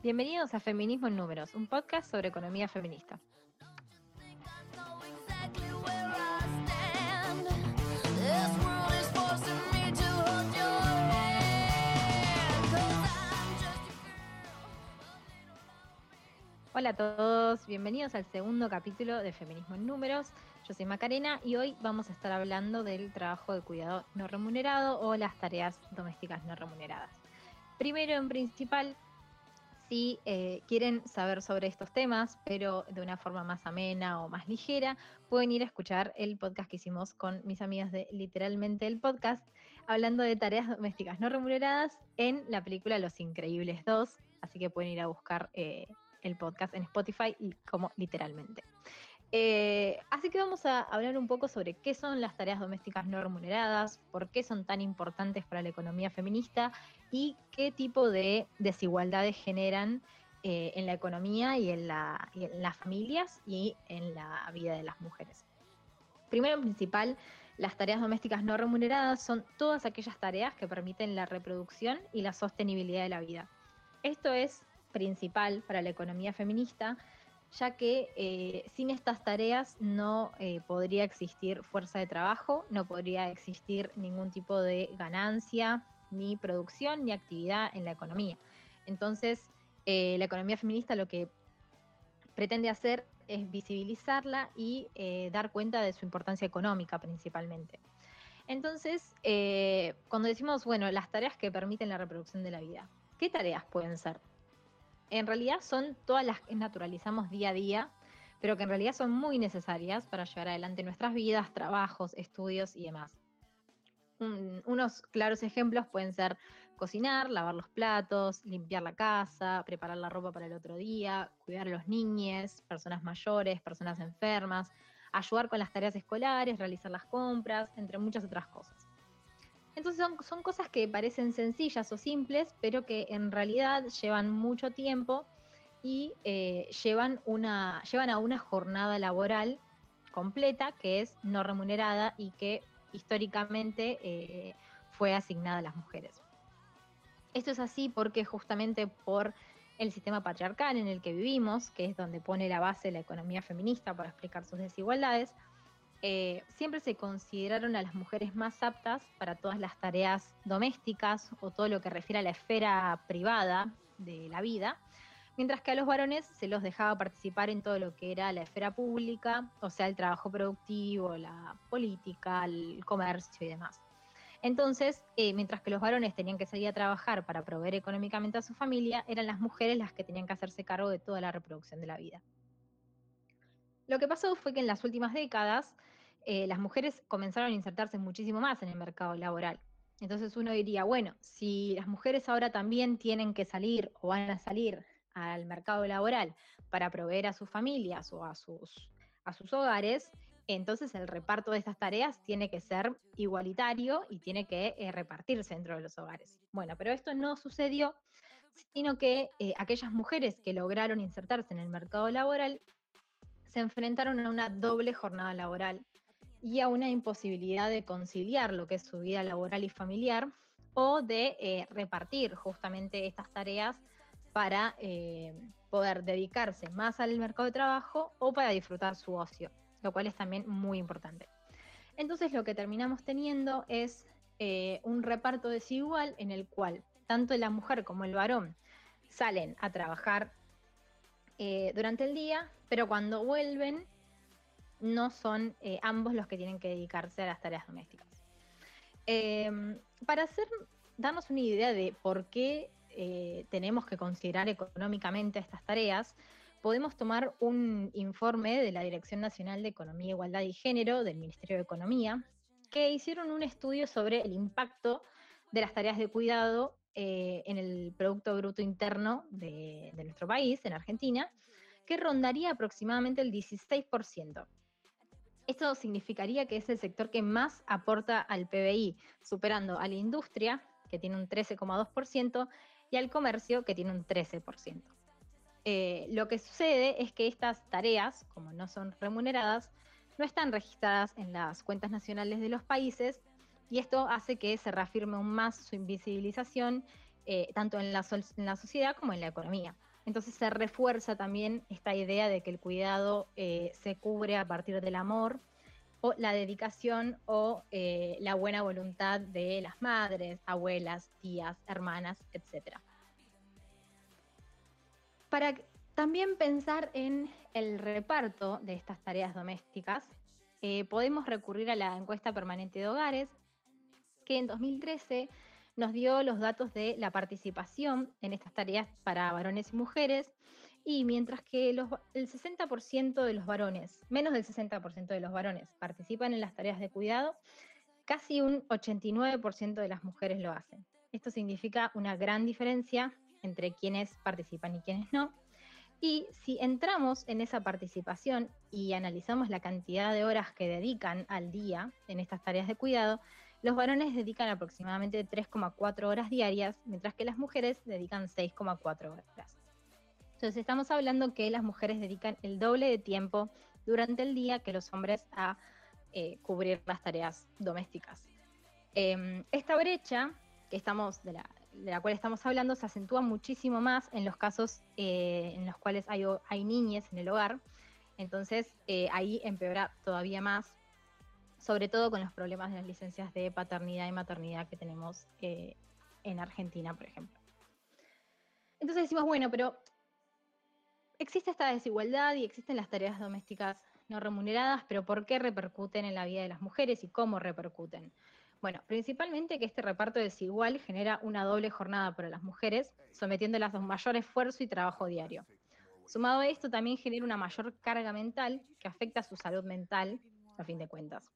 Bienvenidos a Feminismo en Números, un podcast sobre economía feminista. Hola a todos, bienvenidos al segundo capítulo de Feminismo en Números. Yo soy Macarena y hoy vamos a estar hablando del trabajo de cuidado no remunerado o las tareas domésticas no remuneradas. Primero, en principal, si eh, quieren saber sobre estos temas, pero de una forma más amena o más ligera, pueden ir a escuchar el podcast que hicimos con mis amigas de Literalmente el Podcast, hablando de tareas domésticas no remuneradas en la película Los Increíbles 2. Así que pueden ir a buscar eh, el podcast en Spotify como literalmente. Eh, así que vamos a hablar un poco sobre qué son las tareas domésticas no remuneradas, por qué son tan importantes para la economía feminista y qué tipo de desigualdades generan eh, en la economía y en, las familias y en la vida de las mujeres. Primero en principal, las tareas domésticas no remuneradas son todas aquellas tareas que permiten la reproducción y la sostenibilidad de la vida. Esto es principal para la economía feminista, ya que eh, sin estas tareas no eh, podría existir fuerza de trabajo, no podría existir ningún tipo de ganancia, ni producción, ni actividad en la economía. Entonces, eh, la economía feminista lo que pretende hacer es visibilizarla y dar cuenta de su importancia económica principalmente. Entonces, cuando decimos, bueno, las tareas que permiten la reproducción de la vida, ¿qué tareas pueden ser? En realidad son todas las que naturalizamos día a día, pero que en realidad son muy necesarias para llevar adelante nuestras vidas, trabajos, estudios y demás. unos claros ejemplos pueden ser cocinar, lavar los platos, limpiar la casa, preparar la ropa para el otro día, cuidar a los niños, personas mayores, personas enfermas, ayudar con las tareas escolares, realizar las compras, entre muchas otras cosas. Entonces son, cosas que parecen sencillas o simples, pero que en realidad llevan mucho tiempo y eh, llevan, a una jornada laboral completa que es no remunerada y que históricamente eh, fue asignada a las mujeres. Esto es así porque justamente por el sistema patriarcal en el que vivimos, que es donde pone la base la economía feminista para explicar sus desigualdades, eh, siempre se consideraron a las mujeres más aptas para todas las tareas domésticas o todo lo que refiere a la esfera privada de la vida, mientras que a los varones se los dejaba participar en todo lo que era la esfera pública, o sea, el trabajo productivo, la política, el comercio y demás. Entonces, eh, mientras que los varones tenían que salir a trabajar para proveer económicamente a su familia, eran las mujeres las que tenían que hacerse cargo de toda la reproducción de la vida. Lo que pasó fue que en las últimas décadas eh, las mujeres comenzaron a insertarse muchísimo más en el mercado laboral. Entonces uno diría, bueno, si las mujeres ahora también tienen que salir o van a salir al mercado laboral para proveer a sus familias o a sus, hogares, entonces el reparto de estas tareas tiene que ser igualitario y tiene que eh, repartirse dentro de los hogares. Bueno, pero esto no sucedió, sino que eh, aquellas mujeres que lograron insertarse en el mercado laboral se enfrentaron a una doble jornada laboral y a una imposibilidad de conciliar lo que es su vida laboral y familiar o de eh, repartir justamente estas tareas para eh, poder dedicarse más al mercado de trabajo o para disfrutar su ocio, lo cual es también muy importante. Entonces lo que terminamos teniendo es eh, un reparto desigual en el cual tanto la mujer como el varón salen a trabajar eh, durante el día, pero cuando vuelven no son eh, ambos los que tienen que dedicarse a las tareas domésticas. Em, para hacer, darnos una idea de por qué eh, tenemos que considerar económicamente estas tareas, podemos tomar un informe de la Dirección Nacional de Economía, Igualdad y Género del Ministerio de Economía, que hicieron un estudio sobre el impacto de las tareas de cuidado eh, en el Producto Bruto Interno de, nuestro país, en Argentina, que rondaría aproximadamente el 16%. Esto significaría que es el sector que más aporta al PBI, superando a la industria, que tiene un 13,2%, y al comercio, que tiene un 13%. Eh, lo que sucede es que estas tareas, como no son remuneradas, no están registradas en las cuentas nacionales de los países y esto hace que se reafirme aún más su invisibilización, eh, tanto en la, sociedad como en la economía. Entonces se refuerza también esta idea de que el cuidado eh, se cubre a partir del amor o la dedicación o eh, la buena voluntad de las madres, abuelas, tías, hermanas, etc. Para también pensar en el reparto de estas tareas domésticas, podemos recurrir a la encuesta permanente de hogares, que en 2013 nos dio los datos de la participación en estas tareas para varones y mujeres, y mientras que el 60% de los varones, menos del 60% de los varones participan en las tareas de cuidado, casi un 89% de las mujeres lo hacen. Esto significa una gran diferencia entre quienes participan y quienes no. Y si entramos en esa participación y analizamos la cantidad de horas que dedican al día en estas tareas de cuidado, los varones dedican aproximadamente 3,4 horas diarias, mientras que las mujeres dedican 6,4 horas. Entonces estamos hablando que las mujeres dedican el doble de tiempo durante el día que los hombres a eh, cubrir las tareas domésticas. Em, esta brecha que estamos, de, la, cual estamos hablando se acentúa muchísimo más en los casos eh, en los cuales hay, hay en el hogar. Entonces eh, ahí empeora todavía más sobre todo con los problemas de las licencias de paternidad y maternidad que tenemos eh, en Argentina, por ejemplo. Entonces decimos, bueno, pero existe esta desigualdad y existen las tareas domésticas no remuneradas, pero ¿por qué repercuten en la vida de las mujeres y cómo repercuten? Bueno, principalmente que este reparto desigual genera una doble jornada para las mujeres, sometiéndolas a un mayor esfuerzo y trabajo diario. Sumado a esto, también genera una mayor carga mental que afecta a su salud mental, a fin de cuentas.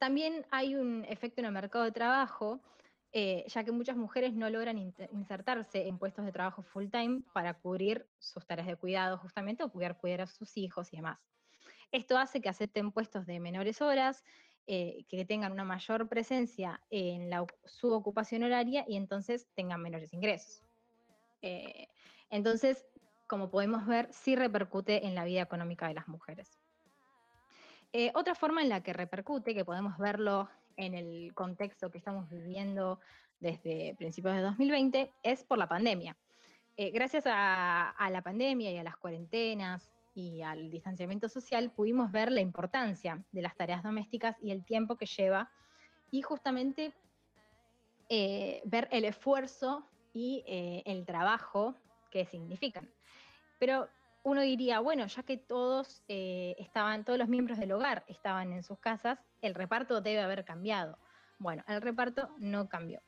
También hay un efecto en el mercado de trabajo, eh, ya que muchas mujeres no logran insertarse en puestos de trabajo full time para cubrir sus tareas de cuidado justamente o cuidar, a sus hijos y demás. Esto hace que acepten puestos de menores horas, eh, que tengan una mayor presencia en su ocupación horaria y entonces tengan menores ingresos. Eh, entonces, como podemos ver, sí repercute en la vida económica de las mujeres. Eh, otra forma en la que repercute, que podemos verlo en el contexto que estamos viviendo desde principios de 2020, es por la pandemia. Eh, gracias a, la pandemia y a las cuarentenas y al distanciamiento social, pudimos ver la importancia de las tareas domésticas y el tiempo que lleva, y justamente eh, ver el esfuerzo y el trabajo que significan. Pero uno diría, bueno, ya que todos eh, estaban, todos los miembros del hogar estaban en sus casas, el reparto debe haber cambiado. Bueno, el reparto no cambió.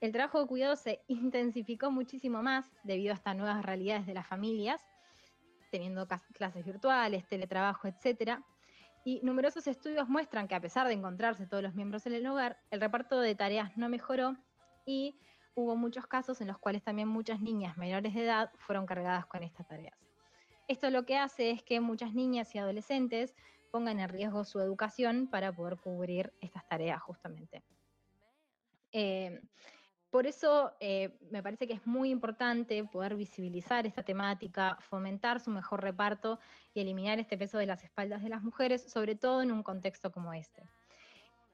El trabajo de cuidado se intensificó muchísimo más debido a estas nuevas realidades de las familias, teniendo clases virtuales, teletrabajo, etc. Y numerosos estudios muestran que a pesar de encontrarse todos los miembros en el hogar, el reparto de tareas no mejoró y hubo muchos casos en los cuales también muchas niñas menores de edad fueron cargadas con estas tareas. Esto lo que hace es que muchas niñas y adolescentes pongan en riesgo su educación para poder cubrir estas tareas justamente. Eh, por eso eh, me parece que es muy importante poder visibilizar esta temática, fomentar su mejor reparto y eliminar este peso de las espaldas de las mujeres, sobre todo en un contexto como este.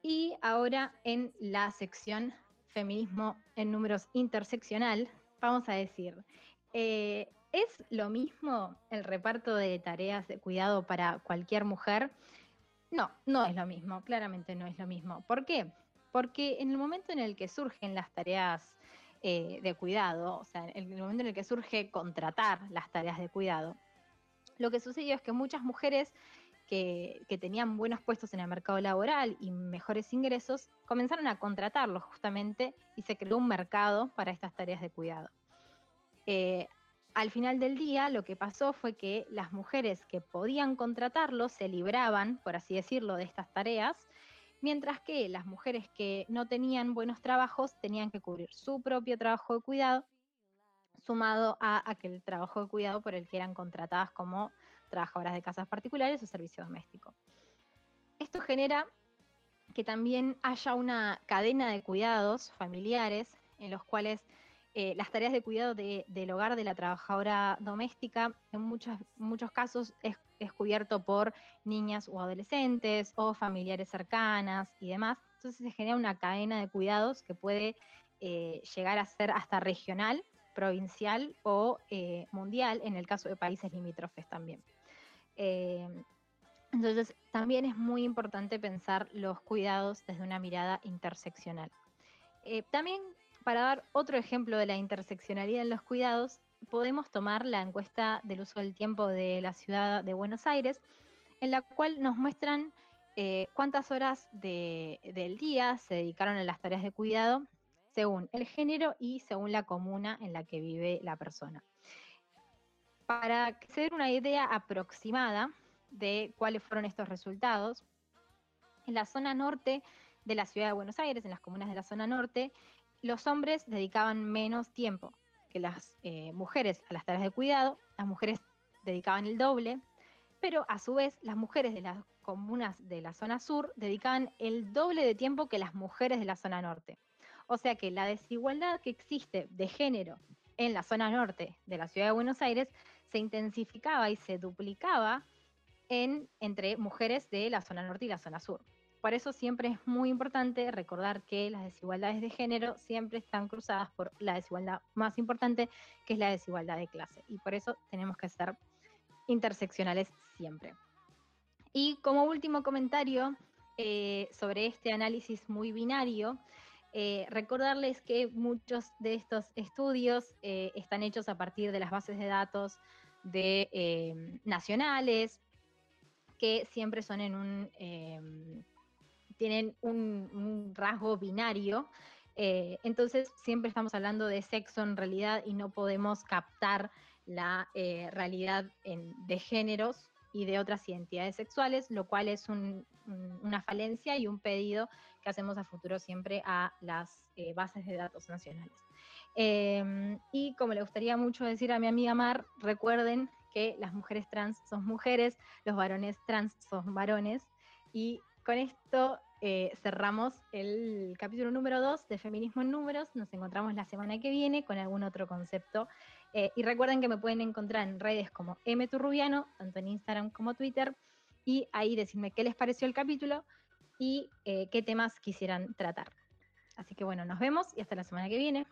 Y ahora en la sección feminismo en números interseccional, vamos a decir, eh, ¿Es lo mismo el reparto de tareas de cuidado para cualquier mujer? No, no es lo mismo, claramente no es lo mismo. ¿Por qué? Porque en el momento en el que surgen las tareas eh, de cuidado, o sea, en el momento en el que surge contratar las tareas de cuidado, lo que sucedió es que muchas mujeres que, tenían buenos puestos en el mercado laboral y mejores ingresos, comenzaron a contratarlos justamente y se creó un mercado para estas tareas de cuidado. Eh, al final del día lo que pasó fue que las mujeres que podían contratarlo se libraban, por así decirlo, de estas tareas, mientras que las mujeres que no tenían buenos trabajos tenían que cubrir su propio trabajo de cuidado, sumado a aquel trabajo de cuidado por el que eran contratadas como trabajadoras de casas particulares o servicio doméstico. Esto genera que también haya una cadena de cuidados familiares en los cuales eh, las tareas de cuidado del hogar de la trabajadora doméstica en muchos, muchos casos es, cubierto por niñas o adolescentes o familiares cercanas y demás. Entonces se genera una cadena de cuidados que puede eh, llegar a ser hasta regional provincial o eh, mundial, en el caso de países limítrofes también. Entonces, también es muy importante pensar los cuidados desde una mirada interseccional. También, para dar otro ejemplo de la interseccionalidad en los cuidados, podemos tomar la encuesta del uso del tiempo de la ciudad de Buenos Aires, en la cual nos muestran cuántas horas del día se dedicaron a las tareas de cuidado según el género y según la comuna en la que vive la persona. Para den una idea aproximada de cuáles fueron estos resultados, en la zona norte de la ciudad de Buenos Aires, en las comunas de la zona norte, los hombres dedicaban menos tiempo que las eh, mujeres a las tareas de cuidado, las mujeres dedicaban el doble, pero a su vez las mujeres de las comunas de la zona sur dedicaban el doble de tiempo que las mujeres de la zona norte. O sea que la desigualdad que existe de género en la zona norte de la ciudad de Buenos Aires se intensificaba y se duplicaba en, entre mujeres de la zona norte y la zona sur. Por eso siempre es muy importante recordar que las desigualdades de género siempre están cruzadas por la desigualdad más importante, que es la desigualdad de clase. Y por eso tenemos que ser interseccionales siempre. Y como último comentario eh, sobre este análisis muy binario, eh, recordarles que muchos de estos estudios eh, están hechos a partir de las bases de datos nacionales, que siempre son en un, tienen un, rasgo binario. entonces siempre estamos hablando de sexo en realidad y no podemos captar la realidad de géneros y de otras identidades sexuales, lo cual es una falencia y un pedido que hacemos a futuro siempre a las eh, bases de datos nacionales. Em, y como le gustaría mucho decir a mi amiga Mar, recuerden que las mujeres trans son mujeres, los varones trans son varones, y con esto eh, cerramos el capítulo número 2 de Feminismo en Números. Nos encontramos la semana que viene con algún otro concepto. Eh, y recuerden que me pueden encontrar en redes como mturrubiano, tanto en Instagram como Twitter, y ahí decirme qué les pareció el capítulo y eh, qué temas quisieran tratar. Así que bueno, nos vemos y hasta la semana que viene.